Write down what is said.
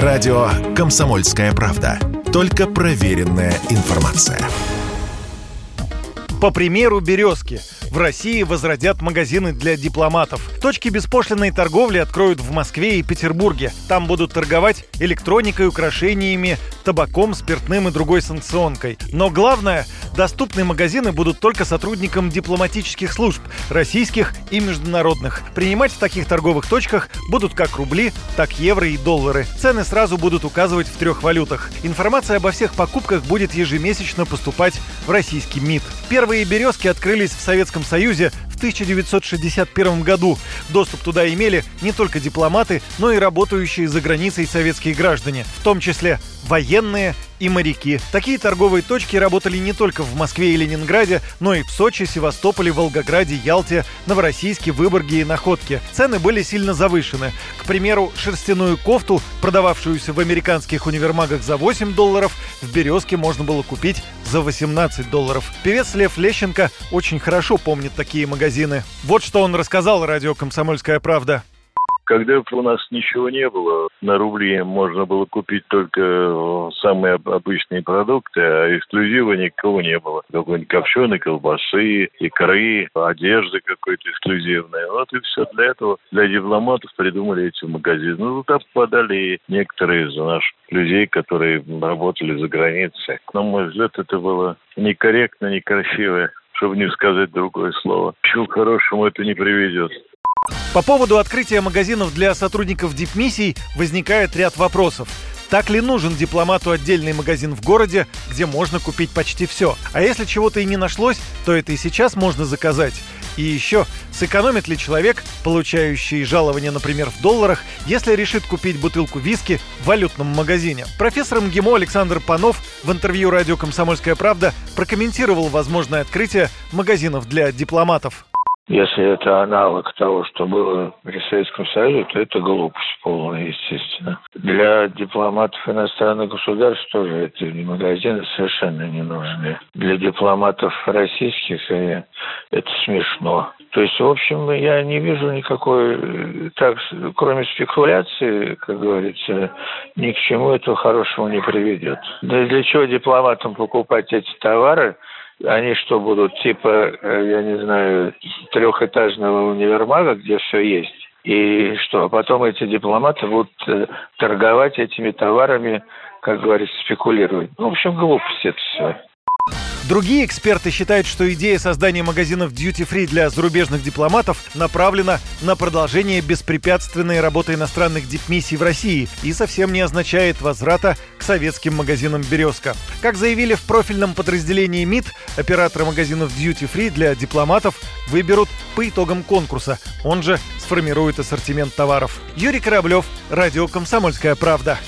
Радио «Комсомольская правда». Только проверенная информация. По примеру «Березки» в России возродят магазины для дипломатов. Точки беспошлиной торговли откроют в Москве и Петербурге. Там будут торговать электроникой, украшениями, табаком, спиртным и другой санкционкой. Но главное, доступны магазины будут только сотрудникам дипломатических служб, российских и международных. Принимать в таких торговых точках будут как рубли, так евро и доллары. Цены сразу будут указывать в трех валютах. Информация обо всех покупках будет ежемесячно поступать в российский МИД. Первые березки открылись в Советском Союзе в 1961 году. Доступ туда имели не только дипломаты, но и работающие за границей советские граждане, в том числе военные и моряки. Такие торговые точки работали не только в Москве и Ленинграде, но и в Сочи, Севастополе, Волгограде, Ялте, Новороссийске, Выборге и Находке. Цены были сильно завышены. К примеру, шерстяную кофту, продававшуюся в американских универмагах за 8 долларов, в «Березке» можно было купить за 18 долларов. Певец Лев Лещенко очень хорошо помнит такие магазины. Вот что он рассказал радио «Комсомольская правда». Когда у нас ничего не было, на рубли можно было купить только э, самые обычные продукты, а эксклюзива никого не было. Какой-нибудь копченой колбасы, икры, одежды какой-то эксклюзивной. Вот и все для этого. Для дипломатов придумали эти магазины. Ну, туда попадали некоторые из наших людей, которые работали за границей. На мой взгляд, это было некорректно, некрасиво чтобы не сказать другое слово. К чему хорошему это не приведет. По поводу открытия магазинов для сотрудников дипмиссий возникает ряд вопросов. Так ли нужен дипломату отдельный магазин в городе, где можно купить почти все? А если чего-то и не нашлось, то это и сейчас можно заказать. И еще, сэкономит ли человек, получающий жалование, например, в долларах, если решит купить бутылку виски в валютном магазине? Профессор МГИМО Александр Панов в интервью радио «Комсомольская правда» прокомментировал возможное открытие магазинов для дипломатов. Если это аналог того, что было при Советском Союзе, то это глупость полная, естественно. Для дипломатов иностранных государств тоже эти магазины совершенно не нужны. Для дипломатов российских э, это смешно. То есть, в общем, я не вижу никакой, э, так, кроме спекуляции, как говорится, ни к чему этого хорошего не приведет. Да для чего дипломатам покупать эти товары, они что будут, типа, э, я не знаю, трехэтажного универмага, где все есть? И что, а потом эти дипломаты будут э, торговать этими товарами, как говорится, спекулировать. Ну, в общем, глупость это все. Другие эксперты считают, что идея создания магазинов Duty Free для зарубежных дипломатов направлена на продолжение беспрепятственной работы иностранных дипмиссий в России и совсем не означает возврата к советским магазинам «Березка». Как заявили в профильном подразделении МИД, операторы магазинов Duty Free для дипломатов выберут по итогам конкурса. Он же сформирует ассортимент товаров. Юрий Кораблев, Радио «Комсомольская правда».